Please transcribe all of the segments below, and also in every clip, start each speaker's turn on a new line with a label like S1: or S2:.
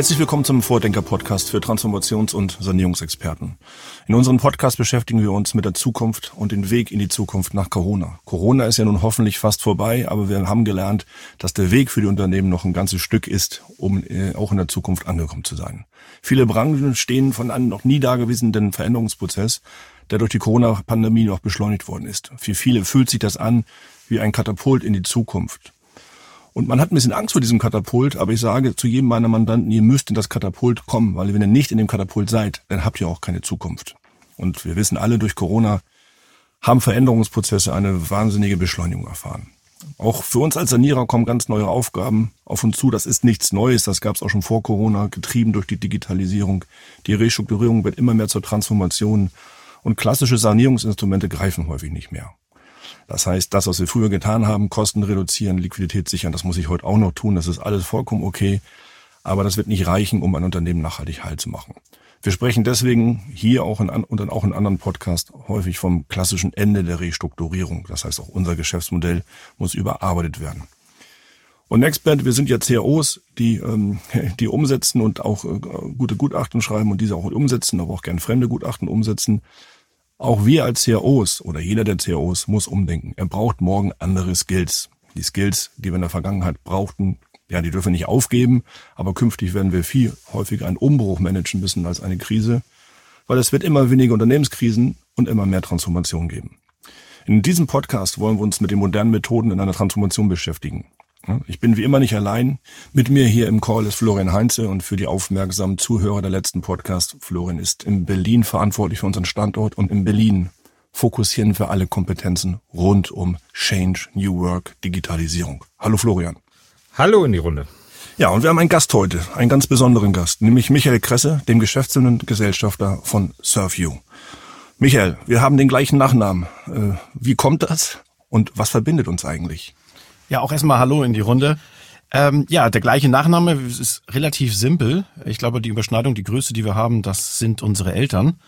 S1: Herzlich willkommen zum Vordenker-Podcast für Transformations- und Sanierungsexperten. In unserem Podcast beschäftigen wir uns mit der Zukunft und den Weg in die Zukunft nach Corona. Corona ist ja nun hoffentlich fast vorbei, aber wir haben gelernt, dass der Weg für die Unternehmen noch ein ganzes Stück ist, um äh, auch in der Zukunft angekommen zu sein. Viele Branchen stehen von einem noch nie dagewesenen Veränderungsprozess, der durch die Corona-Pandemie noch beschleunigt worden ist. Für viele fühlt sich das an wie ein Katapult in die Zukunft. Und man hat ein bisschen Angst vor diesem Katapult, aber ich sage zu jedem meiner Mandanten, ihr müsst in das Katapult kommen, weil wenn ihr nicht in dem Katapult seid, dann habt ihr auch keine Zukunft. Und wir wissen alle, durch Corona haben Veränderungsprozesse eine wahnsinnige Beschleunigung erfahren. Auch für uns als Sanierer kommen ganz neue Aufgaben auf uns zu. Das ist nichts Neues. Das gab es auch schon vor Corona, getrieben durch die Digitalisierung. Die Restrukturierung wird immer mehr zur Transformation. Und klassische Sanierungsinstrumente greifen häufig nicht mehr. Das heißt, das, was wir früher getan haben, Kosten reduzieren, Liquidität sichern, das muss ich heute auch noch tun. Das ist alles vollkommen okay. Aber das wird nicht reichen, um ein Unternehmen nachhaltig heil zu machen. Wir sprechen deswegen hier auch in, und dann auch in anderen Podcasts häufig vom klassischen Ende der Restrukturierung. Das heißt, auch unser Geschäftsmodell muss überarbeitet werden. Und Nextband, wir sind ja CROs, die, ähm, die umsetzen und auch äh, gute Gutachten schreiben und diese auch umsetzen, aber auch gern fremde Gutachten umsetzen. Auch wir als CROs oder jeder der CROs muss umdenken. Er braucht morgen andere Skills. Die Skills, die wir in der Vergangenheit brauchten, ja, die dürfen wir nicht aufgeben, aber künftig werden wir viel häufiger einen Umbruch managen müssen als eine Krise, weil es wird immer weniger Unternehmenskrisen und immer mehr Transformation geben. In diesem Podcast wollen wir uns mit den modernen Methoden in einer Transformation beschäftigen. Ich bin wie immer nicht allein. Mit mir hier im Call ist Florian Heinze und für die aufmerksamen Zuhörer der letzten Podcast. Florian ist in Berlin verantwortlich für unseren Standort und in Berlin fokussieren wir alle Kompetenzen rund um Change, New Work, Digitalisierung. Hallo Florian.
S2: Hallo in die Runde.
S1: Ja, und wir haben einen Gast heute, einen ganz besonderen Gast, nämlich Michael Kresse, dem geschäftsführenden Gesellschafter von SurfU. Michael, wir haben den gleichen Nachnamen. Äh, wie kommt das und was verbindet uns eigentlich?
S3: Ja, auch erstmal Hallo in die Runde. Ähm, ja, der gleiche Nachname ist relativ simpel. Ich glaube, die Überschneidung, die Größe, die wir haben, das sind unsere Eltern.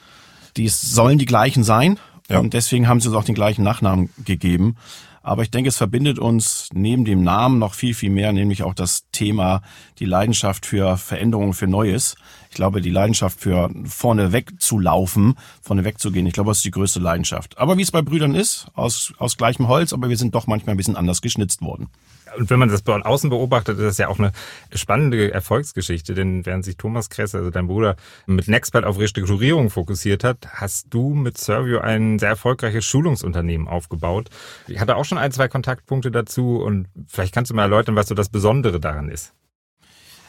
S3: Die sollen die gleichen sein. Ja. Und deswegen haben sie uns auch den gleichen Nachnamen gegeben. Aber ich denke, es verbindet uns neben dem Namen noch viel, viel mehr, nämlich auch das Thema, die Leidenschaft für Veränderungen, für Neues. Ich glaube, die Leidenschaft für vorne weg zu laufen, vorne weg zu gehen. Ich glaube, das ist die größte Leidenschaft. Aber wie es bei Brüdern ist, aus, aus gleichem Holz, aber wir sind doch manchmal ein bisschen anders geschnitzt worden
S2: und wenn man das von außen beobachtet, ist das ja auch eine spannende Erfolgsgeschichte, denn während sich Thomas Kress, also dein Bruder, mit Nexpert auf Restrukturierung fokussiert hat, hast du mit Servio ein sehr erfolgreiches Schulungsunternehmen aufgebaut. Ich hatte auch schon ein, zwei Kontaktpunkte dazu und vielleicht kannst du mal erläutern, was so das Besondere daran ist.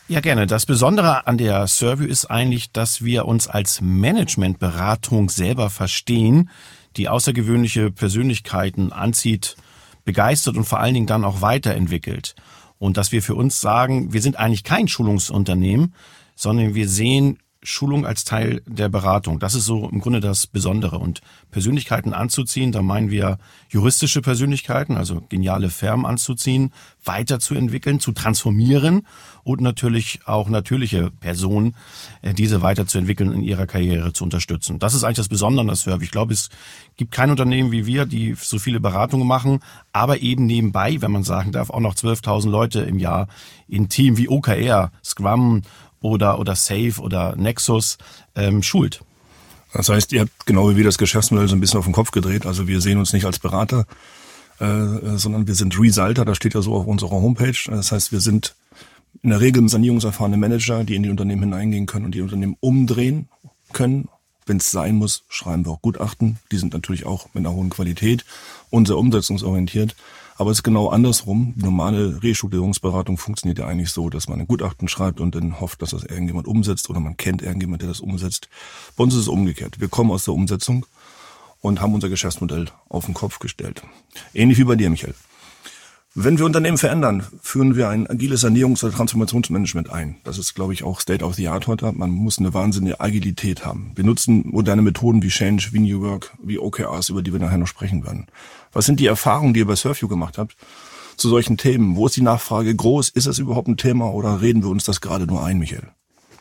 S3: Ja, gerne. Das Besondere an der Servio ist eigentlich, dass wir uns als Managementberatung selber verstehen, die außergewöhnliche Persönlichkeiten anzieht, begeistert und vor allen Dingen dann auch weiterentwickelt. Und dass wir für uns sagen, wir sind eigentlich kein Schulungsunternehmen, sondern wir sehen Schulung als Teil der Beratung. Das ist so im Grunde das Besondere. Und Persönlichkeiten anzuziehen, da meinen wir juristische Persönlichkeiten, also geniale Firmen anzuziehen, weiterzuentwickeln, zu transformieren und natürlich auch natürliche Personen, äh, diese weiterzuentwickeln in ihrer Karriere zu unterstützen. Das ist eigentlich das Besondere an der Serve. Ich glaube, es gibt kein Unternehmen wie wir, die so viele Beratungen machen, aber eben nebenbei, wenn man sagen darf, auch noch 12.000 Leute im Jahr in Team wie OKR, Scrum oder, oder Safe oder Nexus ähm, schult.
S1: Das heißt, ihr habt genau wie wir das Geschäftsmodell so ein bisschen auf den Kopf gedreht. Also wir sehen uns nicht als Berater, äh, sondern wir sind Resulter, das steht ja so auf unserer Homepage. Das heißt, wir sind in der Regel sanierungserfahrene Manager, die in die Unternehmen hineingehen können und die Unternehmen umdrehen können. Wenn es sein muss, schreiben wir auch Gutachten. Die sind natürlich auch mit einer hohen Qualität und sehr umsetzungsorientiert. Aber es ist genau andersrum. Die normale Restrukturierungsberatung funktioniert ja eigentlich so, dass man ein Gutachten schreibt und dann hofft, dass das irgendjemand umsetzt oder man kennt irgendjemand, der das umsetzt. Bei uns ist es umgekehrt. Wir kommen aus der Umsetzung und haben unser Geschäftsmodell auf den Kopf gestellt. Ähnlich wie bei dir, Michael. Wenn wir Unternehmen verändern, führen wir ein agiles Sanierungs- oder Transformationsmanagement ein. Das ist, glaube ich, auch State of the Art heute. Man muss eine wahnsinnige Agilität haben. Wir nutzen moderne Methoden wie Change, wie New Work, wie OKRs, über die wir nachher noch sprechen werden. Was sind die Erfahrungen, die ihr bei Surfview gemacht habt zu solchen Themen? Wo ist die Nachfrage groß? Ist das überhaupt ein Thema oder reden wir uns das gerade nur ein, Michael?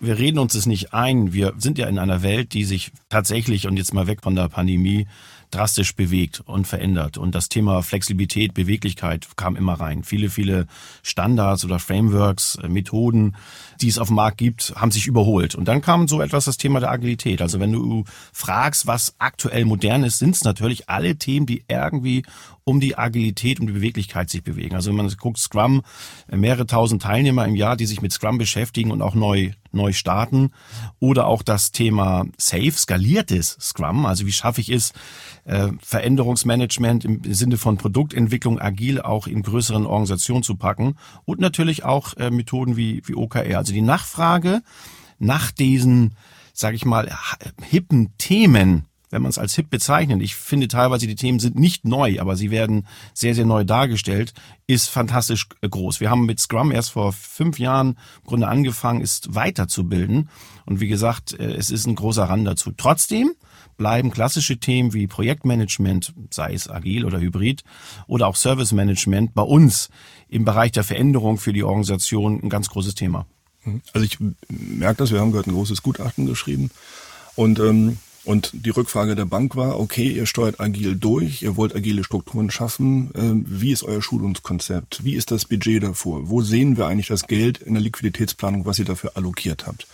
S3: wir reden uns das nicht ein. Wir sind ja in einer Welt, die sich tatsächlich, und jetzt mal weg von der Pandemie, drastisch bewegt und verändert. Und das Thema Flexibilität, Beweglichkeit kam immer rein. Viele, viele Standards oder Frameworks, äh, Methoden, die es auf dem Markt gibt, haben sich überholt. Und dann kam so etwas das Thema der Agilität. Also wenn du fragst, was aktuell modern ist, sind es natürlich alle Themen, die irgendwie um die Agilität, um die Beweglichkeit sich bewegen. Also wenn man guckt, Scrum, mehrere tausend Teilnehmer im Jahr, die sich mit Scrum beschäftigen und auch neu neu starten. Oder auch das Thema Safe, skaliertes Scrum. Also wie schaffe ich es, äh, Veränderungsmanagement im Sinne von Produktentwicklung agil auch in größeren Organisationen zu packen. Und natürlich auch äh, Methoden wie, wie OKR. Also die Nachfrage nach diesen, sage ich mal, hippen Themen, wenn man es als hip bezeichnet, ich finde teilweise die Themen sind nicht neu, aber sie werden sehr, sehr neu dargestellt, ist fantastisch groß. Wir haben mit Scrum erst vor fünf Jahren im Grunde angefangen, es weiterzubilden. Und wie gesagt, äh, es ist ein großer Rand dazu. Trotzdem bleiben klassische Themen wie Projektmanagement, sei es agil oder hybrid, oder auch Service Management bei uns im Bereich der Veränderung für die Organisation ein ganz großes Thema.
S1: Also ich merke das, wir haben gerade ein großes Gutachten geschrieben und ähm, und die Rückfrage der Bank war, okay, ihr steuert agil durch, ihr wollt agile Strukturen schaffen. Ähm, wie ist euer Schulungskonzept? Wie ist das Budget davor? Wo sehen wir eigentlich das Geld in der Liquiditätsplanung, was ihr dafür allokiert habt?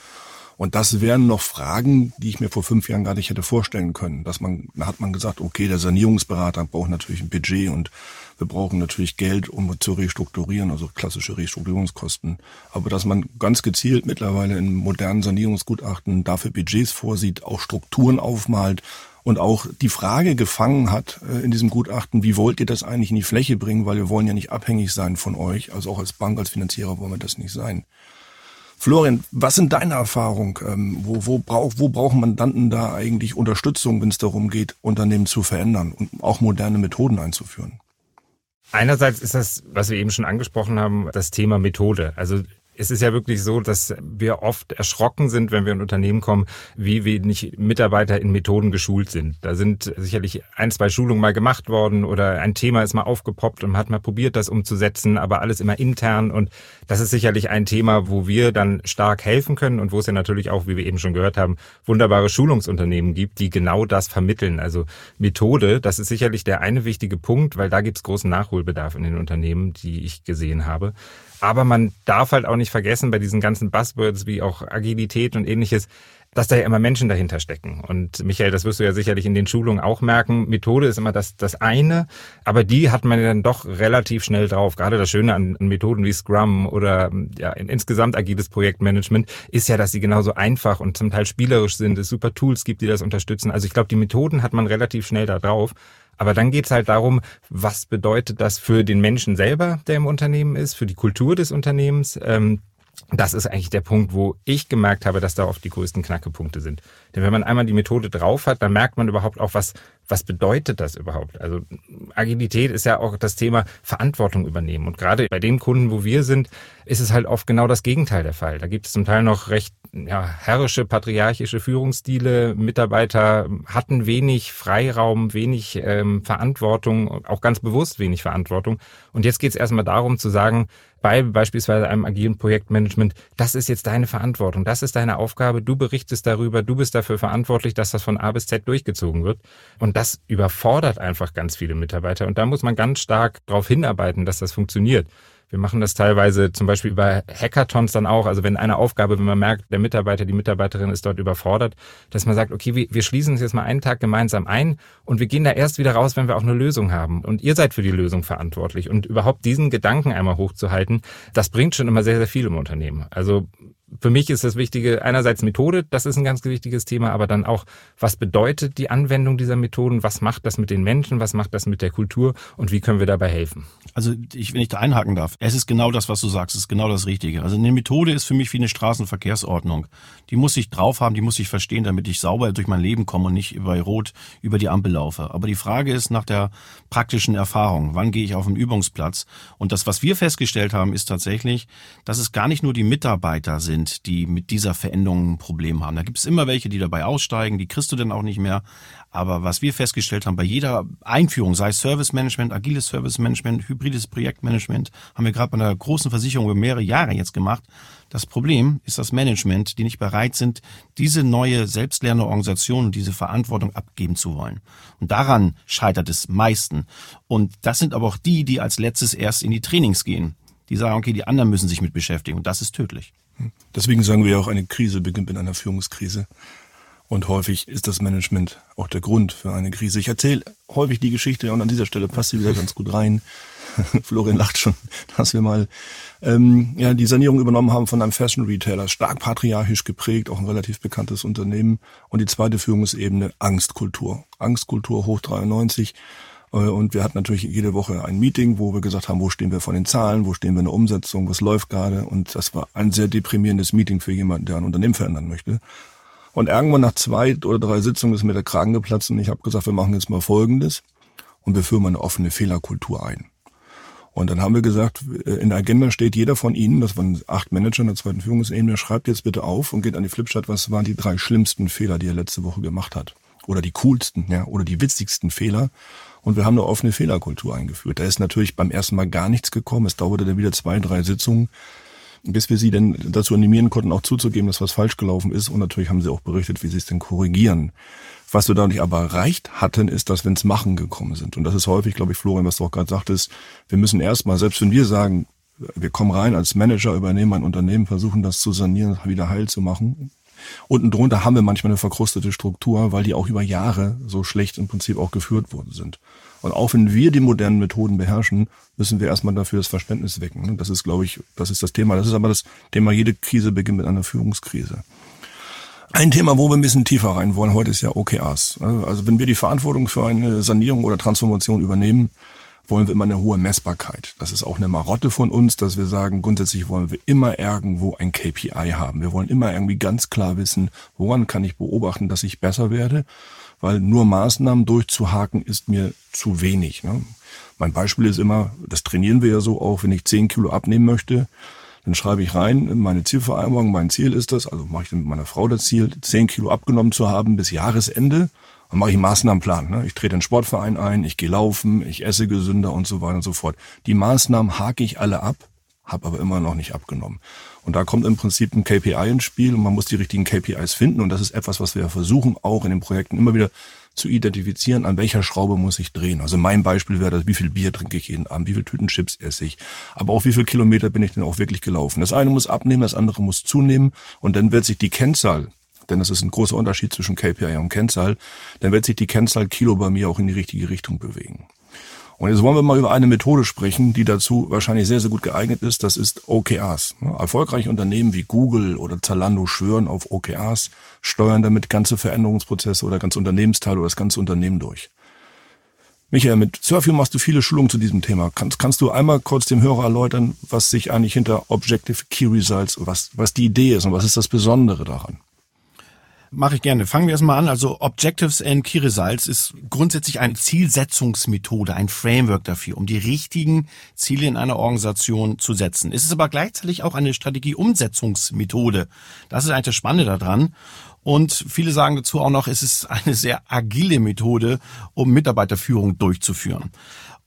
S1: Und das wären noch Fragen, die ich mir vor fünf Jahren gar nicht hätte vorstellen können. Dass man, da hat man gesagt, okay, der Sanierungsberater braucht natürlich ein Budget und wir brauchen natürlich Geld, um zu restrukturieren, also klassische Restrukturierungskosten. Aber dass man ganz gezielt mittlerweile in modernen Sanierungsgutachten dafür Budgets vorsieht, auch Strukturen aufmalt und auch die Frage gefangen hat äh, in diesem Gutachten, wie wollt ihr das eigentlich in die Fläche bringen, weil wir wollen ja nicht abhängig sein von euch, also auch als Bank, als Finanzierer wollen wir das nicht sein. Florian, was sind deine Erfahrungen? Ähm, wo, wo, brauch, wo brauchen Mandanten da eigentlich Unterstützung, wenn es darum geht, Unternehmen zu verändern und auch moderne Methoden einzuführen?
S2: Einerseits ist das, was wir eben schon angesprochen haben, das Thema Methode. Also es ist ja wirklich so, dass wir oft erschrocken sind, wenn wir in Unternehmen kommen, wie wenig Mitarbeiter in Methoden geschult sind. Da sind sicherlich ein, zwei Schulungen mal gemacht worden oder ein Thema ist mal aufgepoppt und man hat mal probiert, das umzusetzen, aber alles immer intern. Und das ist sicherlich ein Thema, wo wir dann stark helfen können und wo es ja natürlich auch, wie wir eben schon gehört haben, wunderbare Schulungsunternehmen gibt, die genau das vermitteln. Also Methode, das ist sicherlich der eine wichtige Punkt, weil da gibt es großen Nachholbedarf in den Unternehmen, die ich gesehen habe. Aber man darf halt auch nicht vergessen, bei diesen ganzen Buzzwords wie auch Agilität und ähnliches, dass da ja immer Menschen dahinter stecken. Und Michael, das wirst du ja sicherlich in den Schulungen auch merken. Methode ist immer das, das eine, aber die hat man ja dann doch relativ schnell drauf. Gerade das Schöne an, Methoden wie Scrum oder ja, in, insgesamt agiles Projektmanagement ist ja, dass sie genauso einfach und zum Teil spielerisch sind, es super Tools gibt, die das unterstützen. Also ich glaube, die Methoden hat man relativ schnell da drauf. Aber dann geht's halt darum, was bedeutet das für den Menschen selber, der im Unternehmen ist, für die Kultur des Unternehmens. Ähm, das ist eigentlich der Punkt, wo ich gemerkt habe, dass da oft die größten Knackepunkte sind. Denn wenn man einmal die Methode drauf hat, dann merkt man überhaupt auch, was, was bedeutet das überhaupt? Also Agilität ist ja auch das Thema Verantwortung übernehmen. Und gerade bei den Kunden, wo wir sind, ist es halt oft genau das Gegenteil der Fall. Da gibt es zum Teil noch recht ja, herrische, patriarchische Führungsstile. Mitarbeiter hatten wenig Freiraum, wenig ähm, Verantwortung, auch ganz bewusst wenig Verantwortung. Und jetzt geht es erstmal darum zu sagen, bei beispielsweise einem agilen Projektmanagement, das ist jetzt deine Verantwortung, das ist deine Aufgabe, du berichtest darüber, du bist dafür verantwortlich, dass das von A bis Z durchgezogen wird. Und das überfordert einfach ganz viele Mitarbeiter. Und da muss man ganz stark darauf hinarbeiten, dass das funktioniert. Wir machen das teilweise zum Beispiel bei Hackathons dann auch. Also wenn eine Aufgabe, wenn man merkt, der Mitarbeiter, die Mitarbeiterin ist dort überfordert, dass man sagt, okay, wir, schließen uns jetzt mal einen Tag gemeinsam ein und wir gehen da erst wieder raus, wenn wir auch eine Lösung haben. Und ihr seid für die Lösung verantwortlich. Und überhaupt diesen Gedanken einmal hochzuhalten, das bringt schon immer sehr, sehr viel im Unternehmen. Also für mich ist das Wichtige einerseits Methode, das ist ein ganz wichtiges Thema, aber dann auch, was bedeutet die Anwendung dieser Methoden, was macht das mit den Menschen, was macht das mit der Kultur und wie können wir dabei helfen?
S3: Also ich, wenn ich da einhaken darf, es ist genau das, was du sagst, es ist genau das Richtige. Also eine Methode ist für mich wie eine Straßenverkehrsordnung. Die muss ich drauf haben, die muss ich verstehen, damit ich sauber durch mein Leben komme und nicht bei Rot über die Ampel laufe. Aber die Frage ist nach der praktischen Erfahrung. Wann gehe ich auf den Übungsplatz? Und das, was wir festgestellt haben, ist tatsächlich, dass es gar nicht nur die Mitarbeiter sind, sind, die mit dieser Veränderung ein Problem haben. Da gibt es immer welche, die dabei aussteigen, die kriegst du dann auch nicht mehr. Aber was wir festgestellt haben, bei jeder Einführung, sei es Service Management, agiles Service Management, hybrides Projektmanagement, haben wir gerade bei einer großen Versicherung über mehrere Jahre jetzt gemacht. Das Problem ist das Management, die nicht bereit sind, diese neue selbstlernende Organisation und diese Verantwortung abgeben zu wollen. Und daran scheitert es meisten. Und das sind aber auch die, die als letztes erst in die Trainings gehen die sagen, okay, die anderen müssen sich mit beschäftigen und das ist tödlich.
S1: Deswegen sagen wir auch, eine Krise beginnt mit einer Führungskrise. Und häufig ist das Management auch der Grund für eine Krise. Ich erzähle häufig die Geschichte und an dieser Stelle passt sie wieder ganz gut rein. Florian lacht schon, dass wir mal ähm, ja, die Sanierung übernommen haben von einem Fashion Retailer, stark patriarchisch geprägt, auch ein relativ bekanntes Unternehmen. Und die zweite Führungsebene Angstkultur. Angstkultur hoch 93 äh, und wir hatten natürlich jede Woche ein Meeting, wo wir gesagt haben, wo stehen wir von den Zahlen, wo stehen wir in der Umsetzung, was läuft gerade. Und das war ein sehr deprimierendes Meeting für jemanden, der ein Unternehmen verändern möchte. Und irgendwann nach zwei oder drei Sitzungen ist mir der Kragen geplatzt und ich habe gesagt, wir machen jetzt mal Folgendes und wir führen mal eine offene Fehlerkultur ein. Und dann haben wir gesagt, äh, in der Agenda steht jeder von Ihnen, das waren acht Manager in der zweiten Führungsebene, schreibt jetzt bitte auf und geht an die Flipchart, was waren die drei schlimmsten Fehler, die er letzte Woche gemacht hat. Oder die coolsten, ja, oder die witzigsten Fehler. Und wir haben eine offene Fehlerkultur eingeführt. Da ist natürlich beim ersten Mal gar nichts gekommen. Es dauerte dann wieder zwei, drei Sitzungen, bis wir sie dann dazu animieren konnten, auch zuzugeben, dass was falsch gelaufen ist. Und natürlich haben sie auch berichtet, wie sie es denn korrigieren. Was wir dadurch aber erreicht hatten, ist, dass wir ins Machen gekommen sind. Und das ist häufig, glaube ich, Florian, was du auch gerade sagtest, wir müssen erstmal, selbst wenn wir sagen, wir kommen rein als Manager, übernehmen ein Unternehmen, versuchen das zu sanieren, wieder heil zu machen, Unten drunter haben wir manchmal eine verkrustete Struktur, weil die auch über Jahre so schlecht im Prinzip auch geführt worden sind. Und auch wenn wir die modernen Methoden beherrschen, müssen wir erstmal dafür das Verständnis wecken. Das ist, glaube ich, das ist das Thema. Das ist aber das Thema, jede Krise beginnt mit einer Führungskrise. Ein Thema, wo wir ein bisschen tiefer rein wollen heute, ist ja OKRs. Also wenn wir die Verantwortung für eine Sanierung oder Transformation übernehmen, wollen wir immer eine hohe Messbarkeit. Das ist auch eine Marotte von uns, dass wir sagen, grundsätzlich wollen wir immer irgendwo ein KPI haben. Wir wollen immer irgendwie ganz klar wissen, woran kann ich beobachten, dass ich besser werde, weil nur Maßnahmen durchzuhaken ist mir zu wenig. Ne? Mein Beispiel ist immer, das trainieren wir ja so auch, wenn ich 10 Kilo abnehmen möchte, dann schreibe ich rein, meine Zielvereinbarung, mein Ziel ist das, also mache ich mit meiner Frau das Ziel, 10 Kilo abgenommen zu haben bis Jahresende. Dann mache ich einen Maßnahmenplan. Ne? Ich trete einen Sportverein ein, ich gehe laufen, ich esse gesünder und so weiter und so fort. Die Maßnahmen hake ich alle ab, habe aber immer noch nicht abgenommen. Und da kommt im Prinzip ein KPI ins Spiel und man muss die richtigen KPIs finden. Und das ist etwas, was wir versuchen, auch in den Projekten immer wieder zu identifizieren, an welcher Schraube muss ich drehen. Also mein Beispiel wäre das, wie viel Bier trinke ich jeden Abend, wie viel Tüten Chips esse ich, aber auch wie viel Kilometer bin ich denn auch wirklich gelaufen. Das eine muss abnehmen, das andere muss zunehmen und dann wird sich die Kennzahl denn das ist ein großer Unterschied zwischen KPI und Kennzahl, dann wird sich die Kennzahl Kilo bei mir auch in die richtige Richtung bewegen. Und jetzt wollen wir mal über eine Methode sprechen, die dazu wahrscheinlich sehr, sehr gut geeignet ist. Das ist OKRs. Erfolgreiche Unternehmen wie Google oder Zalando schwören auf OKRs, steuern damit ganze Veränderungsprozesse oder ganze Unternehmensteile oder das ganze Unternehmen durch. Michael, mit Surfio machst du viele Schulungen zu diesem Thema. Kannst, kannst du einmal kurz dem Hörer erläutern, was sich eigentlich hinter Objective Key Results, was, was die Idee ist und was ist das Besondere daran?
S3: Mache ich gerne. Fangen wir erstmal an. Also Objectives and Key Results ist grundsätzlich eine Zielsetzungsmethode, ein Framework dafür, um die richtigen Ziele in einer Organisation zu setzen. Es ist aber gleichzeitig auch eine Strategieumsetzungsmethode. Das ist eigentlich das Spannende daran. Und viele sagen dazu auch noch, es ist eine sehr agile Methode, um Mitarbeiterführung durchzuführen.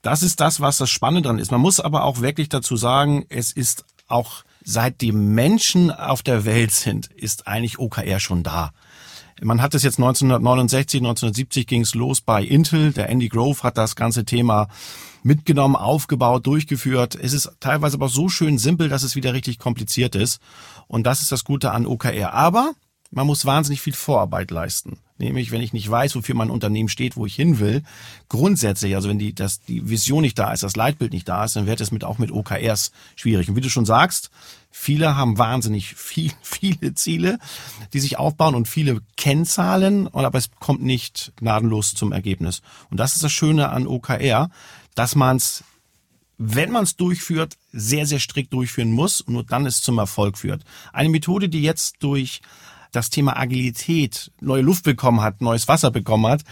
S3: Das ist das, was das Spannende dran ist. Man muss aber auch wirklich dazu sagen, es ist auch seit die Menschen auf der Welt sind, ist eigentlich OKR schon da. Man hat es jetzt 1969, 1970 ging es los bei Intel. Der Andy Grove hat das ganze Thema mitgenommen, aufgebaut, durchgeführt. Es ist teilweise aber so schön simpel, dass es wieder richtig kompliziert ist. Und das ist das Gute an OKR. Aber man muss wahnsinnig viel Vorarbeit leisten. Nämlich, wenn ich nicht weiß, wofür mein Unternehmen steht, wo ich hin will, grundsätzlich, also wenn die, das, die Vision nicht da ist, das Leitbild nicht da ist, dann wird es mit, auch mit OKRs schwierig. Und wie du schon sagst, viele haben wahnsinnig viel, viele Ziele, die sich aufbauen und viele Kennzahlen, aber es kommt nicht gnadenlos zum Ergebnis. Und das ist das Schöne an OKR, dass man es wenn man es durchführt, sehr, sehr strikt durchführen muss und nur dann es zum Erfolg führt. Eine Methode, die jetzt durch das Thema Agilität neue Luft bekommen hat, neues Wasser bekommen hat,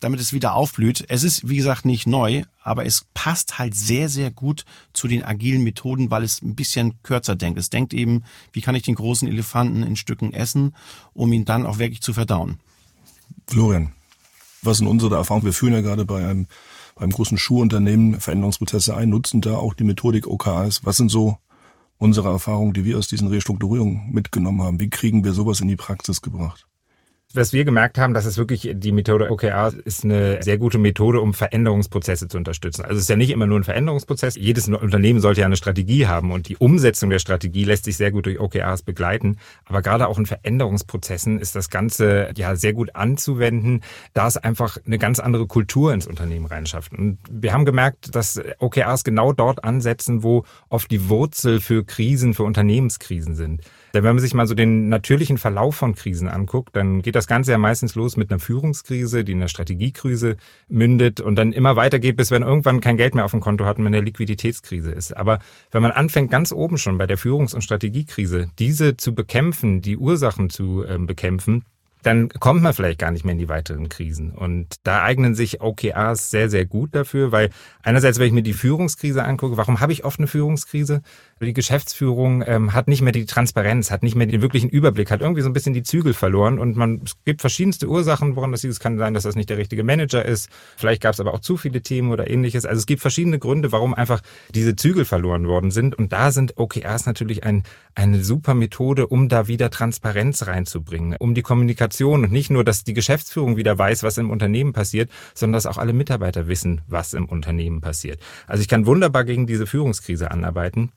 S3: damit es wieder aufblüht. Es ist, wie gesagt, nicht neu, aber es passt halt sehr, sehr gut zu den agilen Methoden, weil es ein bisschen kürzer denkt. Es denkt eben, wie kann ich den großen Elefanten in Stücken essen, um ihn dann auch wirklich zu verdauen.
S1: Florian, was sind unsere Erfahrungen? Wir führen ja gerade bei einem, beim großen Schuhunternehmen Veränderungsprozesse ein, nutzen da auch die Methodik OKRs. Was sind so unsere Erfahrungen, die wir aus diesen Restrukturierungen mitgenommen haben? Wie kriegen wir sowas in die Praxis gebracht?
S2: Was wir gemerkt haben, dass es wirklich die Methode OKR ist eine sehr gute Methode, um Veränderungsprozesse zu unterstützen. Also es ist ja nicht immer nur ein Veränderungsprozess. Jedes Unternehmen sollte ja eine Strategie haben und die Umsetzung der Strategie lässt sich sehr gut durch OKRs begleiten. Aber gerade auch in Veränderungsprozessen ist das Ganze ja sehr gut anzuwenden, da es einfach eine ganz andere Kultur ins Unternehmen reinschafft. Und wir haben gemerkt, dass OKRs genau dort ansetzen, wo oft die Wurzel für Krisen, für Unternehmenskrisen sind. Denn wenn man sich mal so den natürlichen Verlauf von Krisen anguckt, dann geht das Ganze ja meistens los mit einer Führungskrise, die in einer Strategiekrise mündet und dann immer weitergeht, bis wenn irgendwann kein Geld mehr auf dem Konto hat und man in der Liquiditätskrise ist. Aber wenn man anfängt, ganz oben schon bei der Führungs- und Strategiekrise, diese zu bekämpfen, die Ursachen zu äh, bekämpfen, dann kommt man vielleicht gar nicht mehr in die weiteren Krisen. Und da eignen sich OKRs sehr, sehr gut dafür, weil einerseits, wenn ich mir die Führungskrise angucke, warum habe ich oft eine Führungskrise? Die Geschäftsführung ähm, hat nicht mehr die Transparenz, hat nicht mehr den wirklichen Überblick, hat irgendwie so ein bisschen die Zügel verloren und man es gibt verschiedenste Ursachen, woran das liegt. Es kann sein, dass das nicht der richtige Manager ist. Vielleicht gab es aber auch zu viele Themen oder ähnliches. Also es gibt verschiedene Gründe, warum einfach diese Zügel verloren worden sind. Und da sind OKRs natürlich ein, eine super Methode, um da wieder Transparenz reinzubringen, um die Kommunikation und nicht nur, dass die Geschäftsführung wieder weiß, was im Unternehmen passiert, sondern dass auch alle Mitarbeiter wissen, was im Unternehmen passiert. Also ich kann wunderbar gegen diese Führungskrise anarbeiten.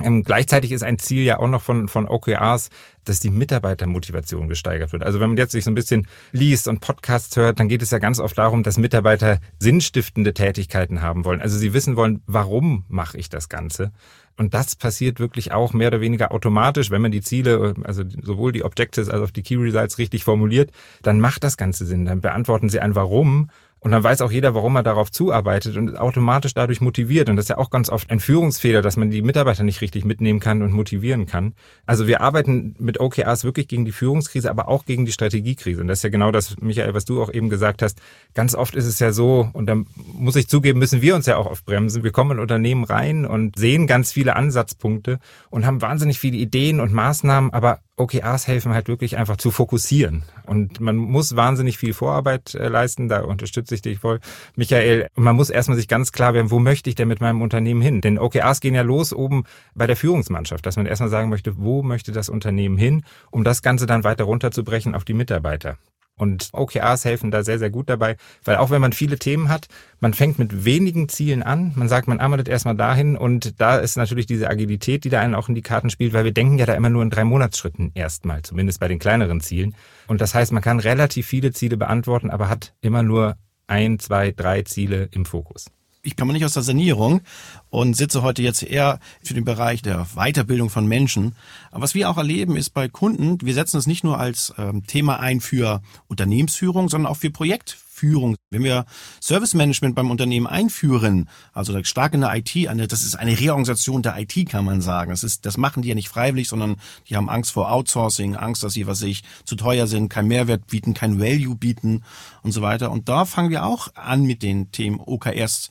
S2: Ähm, gleichzeitig ist ein Ziel ja auch noch von, von OKRs, dass die Mitarbeitermotivation gesteigert wird. Also wenn man jetzt sich so ein bisschen liest und Podcasts hört, dann geht es ja ganz oft darum, dass Mitarbeiter sinnstiftende Tätigkeiten haben wollen. Also sie wissen wollen, warum mache ich das Ganze? Und das passiert wirklich auch mehr oder weniger automatisch, wenn man die Ziele, also sowohl die Objectives als auch die Key Results richtig formuliert, dann macht das Ganze Sinn. Dann beantworten sie ein Warum und dann weiß auch jeder, warum er darauf zuarbeitet und ist automatisch dadurch motiviert. Und das ist ja auch ganz oft ein Führungsfehler, dass man die Mitarbeiter nicht richtig mitnehmen kann und motivieren kann. Also wir arbeiten mit OKRs wirklich gegen die Führungskrise, aber auch gegen die Strategiekrise. Und das ist ja genau das, Michael, was du auch eben gesagt hast. Ganz oft ist es ja so, und da muss ich zugeben, müssen wir uns ja auch oft bremsen. Wir kommen in Unternehmen rein und sehen ganz viele Ansatzpunkte und haben wahnsinnig viele Ideen und Maßnahmen, aber OKRs helfen halt wirklich einfach zu fokussieren. Und man muss wahnsinnig viel Vorarbeit äh, leisten, da unterstütze ich dich voll, Michael. Man muss erstmal sich ganz klar werden, wo möchte ich denn mit meinem Unternehmen hin? Denn OKRs gehen ja los oben bei der Führungsmannschaft, dass man erstmal sagen möchte, wo möchte das Unternehmen hin, um das Ganze dann weiter runterzubrechen auf die Mitarbeiter. Und OKRs helfen da sehr, sehr gut dabei, weil auch wenn man viele Themen hat, man fängt mit wenigen Zielen an. Man sagt, man arbeitet erstmal dahin und da ist natürlich diese Agilität, die da einen auch in die Karten spielt, weil wir denken ja da immer nur in drei Monatsschritten erstmal, zumindest bei den kleineren Zielen. Und das heißt, man kann relativ viele Ziele beantworten, aber hat immer nur ein, zwei, drei Ziele im Fokus
S3: ich komme nicht aus der Sanierung und sitze heute jetzt eher für den Bereich der Weiterbildung von Menschen. Aber was wir auch erleben, ist bei Kunden, wir setzen es nicht nur als ähm, Thema ein für Unternehmensführung, sondern auch für Projekt Führung. Wenn wir Service Management beim Unternehmen einführen, also stark in der IT, eine, das ist eine Reorganisation der IT, kann man sagen. Das ist, das machen die ja nicht freiwillig, sondern die haben Angst vor Outsourcing, Angst, dass sie, was ich, zu teuer sind, kein Mehrwert bieten, kein Value bieten und so weiter. Und da fangen wir auch an mit den Themen OKRs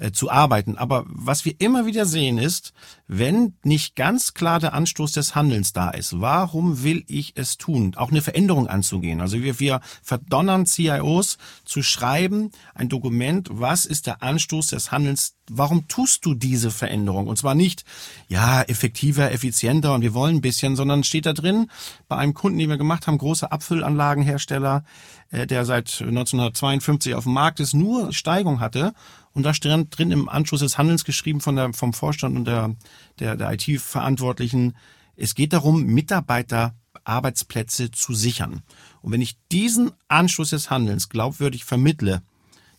S3: äh, zu arbeiten. Aber was wir immer wieder sehen ist, wenn nicht ganz klar der Anstoß des Handelns da ist, warum will ich es tun? Auch eine Veränderung anzugehen. Also wir, wir verdonnern CIOs zu schreiben, ein Dokument, was ist der Anstoß des Handelns, warum tust du diese Veränderung? Und zwar nicht, ja, effektiver, effizienter und wir wollen ein bisschen, sondern steht da drin, bei einem Kunden, den wir gemacht haben, großer Abfüllanlagenhersteller, äh, der seit 1952 auf dem Markt ist, nur Steigung hatte. Und da stand drin im Anschluss des Handelns geschrieben von der, vom Vorstand und der, der, der IT-Verantwortlichen, es geht darum, Mitarbeiter Arbeitsplätze zu sichern. Und wenn ich diesen Anschluss des Handelns glaubwürdig vermittle,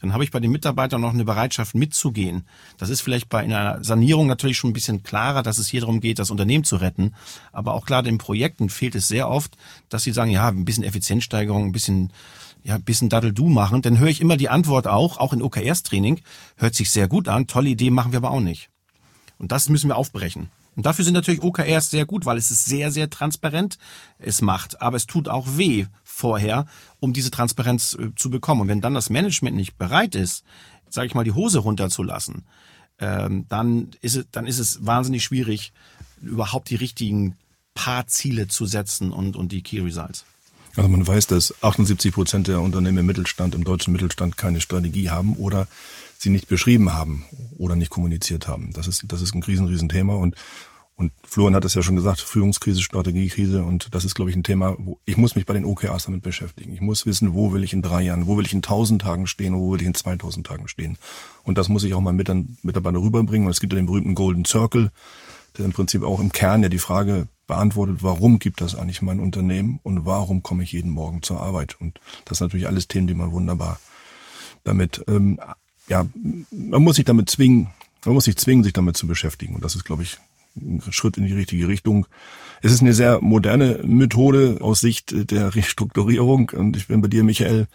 S3: dann habe ich bei den Mitarbeitern noch eine Bereitschaft mitzugehen. Das ist vielleicht bei einer Sanierung natürlich schon ein bisschen klarer, dass es hier darum geht, das Unternehmen zu retten. Aber auch klar, den Projekten fehlt es sehr oft, dass sie sagen, ja, ein bisschen Effizienzsteigerung, ein bisschen, ja, ein bisschen Daddel-Du machen. Dann höre ich immer die Antwort auch, auch in OKRs-Training, hört sich sehr gut an, tolle Idee, machen wir aber auch nicht. Und das müssen wir aufbrechen. Und dafür sind natürlich OKRs sehr gut, weil es ist sehr, sehr transparent. Es macht, aber es tut auch weh vorher, um diese Transparenz äh, zu bekommen. Und wenn dann das Management nicht bereit ist, sage ich mal, die Hose runterzulassen, ähm, dann ist es, dann ist es wahnsinnig schwierig, überhaupt die richtigen paar Ziele zu setzen und, und die Key Results.
S1: Also man weiß, dass 78 Prozent der Unternehmen im Mittelstand, im deutschen Mittelstand keine Strategie haben oder sie nicht beschrieben haben oder nicht kommuniziert haben. Das ist, das ist ein riesen, riesen Thema und und Florian hat es ja schon gesagt, Führungskrise, Strategiekrise und das ist, glaube ich, ein Thema, wo ich muss mich bei den OKRs damit beschäftigen. Ich muss wissen, wo will ich in drei Jahren, wo will ich in tausend Tagen stehen, wo will ich in 2000 Tagen stehen. Und das muss ich auch mal mit dann Mitarbeiter rüberbringen. Und es gibt ja den berühmten Golden Circle, der im Prinzip auch im Kern ja die Frage beantwortet, warum gibt das eigentlich mein Unternehmen und warum komme ich jeden Morgen zur Arbeit? Und das sind natürlich alles Themen, die man wunderbar damit, ähm, ja, man muss sich damit zwingen, man muss sich zwingen, sich damit zu beschäftigen. Und das ist, glaube ich, Schritt in die richtige Richtung. Es ist eine sehr moderne Methode aus Sicht der Restrukturierung. Und ich bin bei dir, Michael.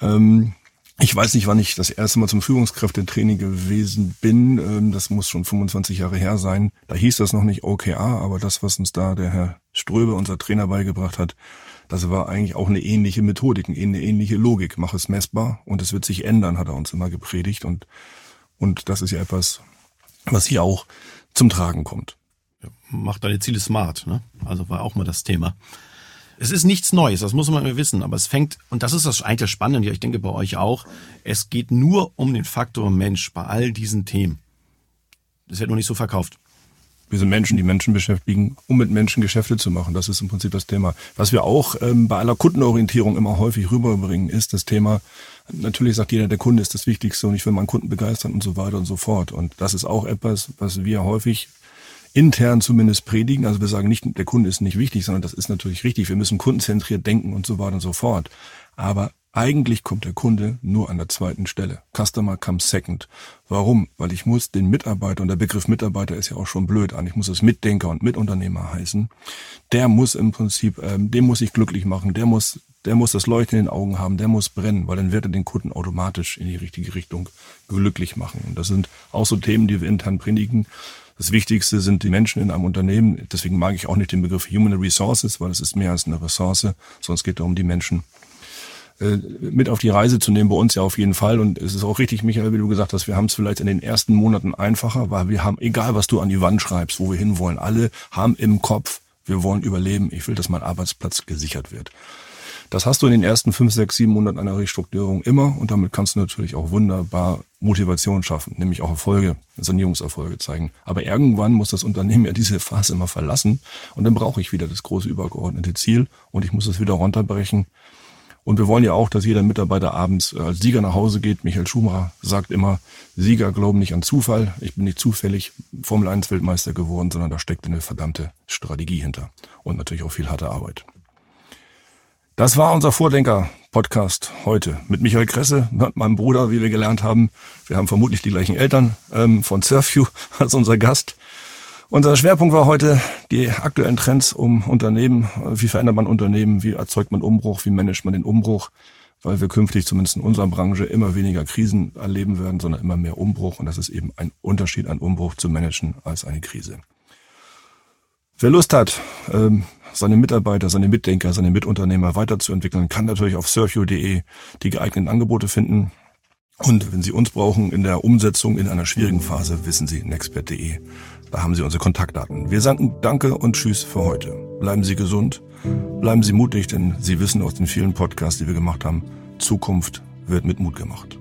S1: Ähm, ich weiß nicht, wann ich das erste Mal zum Führungskräftetraining gewesen bin. Ähm, das muss schon 25 Jahre her sein. Da hieß das noch nicht OKA, aber das, was uns da der Herr Ströbe, unser Trainer, beigebracht hat, das war eigentlich auch eine ähnliche Methodik, eine ähnliche Logik. Mach es messbar und es wird sich ändern, hat er uns immer gepredigt. Und, und das ist ja etwas, was hier auch zum Tragen kommt.
S3: Macht deine Ziele smart, ne? Also war auch mal das Thema. Es ist nichts Neues, das muss man mir wissen, aber es fängt, und das ist das eigentlich Spannende, ich denke bei euch auch, es geht nur um den Faktor Mensch bei all diesen Themen. Das wird nur nicht so verkauft.
S1: Wir sind Menschen, die Menschen beschäftigen, um mit Menschen Geschäfte zu machen. Das ist im Prinzip das Thema. Was wir auch ähm, bei aller Kundenorientierung immer häufig rüberbringen, ist das Thema, natürlich sagt jeder, der Kunde ist das Wichtigste und ich will meinen Kunden begeistern und so weiter und so fort. Und das ist auch etwas, was wir häufig intern zumindest predigen. Also wir sagen nicht, der Kunde ist nicht wichtig, sondern das ist natürlich richtig. Wir müssen kundenzentriert denken und so weiter und so fort. Aber eigentlich kommt der Kunde nur an der zweiten Stelle. Customer comes second. Warum? Weil ich muss den Mitarbeiter, und der Begriff Mitarbeiter ist ja auch schon blöd an, ich muss es Mitdenker und Mitunternehmer heißen. Der muss im Prinzip, ähm, den muss ich glücklich machen, der muss, der muss das Leuchten in den Augen haben, der muss brennen, weil dann wird er den Kunden automatisch in die richtige Richtung glücklich machen. Und das sind auch so Themen, die wir intern predigen. Das Wichtigste sind die Menschen in einem Unternehmen. Deswegen mag ich auch nicht den Begriff Human Resources, weil es ist mehr als eine Ressource, sondern es geht darum, die Menschen äh, mit auf die Reise zu nehmen, bei uns ja auf jeden Fall. Und es ist auch richtig, Michael, wie du gesagt hast, wir haben es vielleicht in den ersten Monaten einfacher, weil wir haben, egal was du an die Wand schreibst, wo wir hinwollen, alle haben im Kopf, wir wollen überleben, ich will, dass mein Arbeitsplatz gesichert wird. Das hast du in den ersten fünf, sechs, sieben Monaten einer Restrukturierung immer und damit kannst du natürlich auch wunderbar Motivation schaffen, nämlich auch Erfolge, Sanierungserfolge zeigen. Aber irgendwann muss das Unternehmen ja diese Phase immer verlassen und dann brauche ich wieder das große übergeordnete Ziel und ich muss es wieder runterbrechen und wir wollen ja auch, dass jeder Mitarbeiter abends äh, als Sieger nach Hause geht. Michael Schumacher sagt immer, Sieger glauben nicht an Zufall. Ich bin nicht zufällig Formel 1 Weltmeister geworden, sondern da steckt eine verdammte Strategie hinter. Und natürlich auch viel harte Arbeit. Das war unser Vordenker-Podcast heute mit Michael Kresse, meinem Bruder, wie wir gelernt haben. Wir haben vermutlich die gleichen Eltern ähm, von Surfview als unser Gast. Unser Schwerpunkt war heute die aktuellen Trends um Unternehmen. Wie verändert man Unternehmen? Wie erzeugt man Umbruch? Wie managt man den Umbruch? Weil wir künftig zumindest in unserer Branche immer weniger Krisen erleben werden, sondern immer mehr Umbruch. Und das ist eben ein Unterschied, ein Umbruch zu managen als eine Krise. Wer Lust hat, ähm, seine Mitarbeiter, seine Mitdenker, seine Mitunternehmer weiterzuentwickeln, kann natürlich auf surfio.de die geeigneten Angebote finden. Und wenn Sie uns brauchen in der Umsetzung in einer schwierigen Phase, wissen Sie nexpert.de. Da haben Sie unsere Kontaktdaten. Wir sagen Danke und Tschüss für heute. Bleiben Sie gesund, bleiben Sie mutig, denn Sie wissen aus den vielen Podcasts, die wir gemacht haben, Zukunft wird mit Mut gemacht.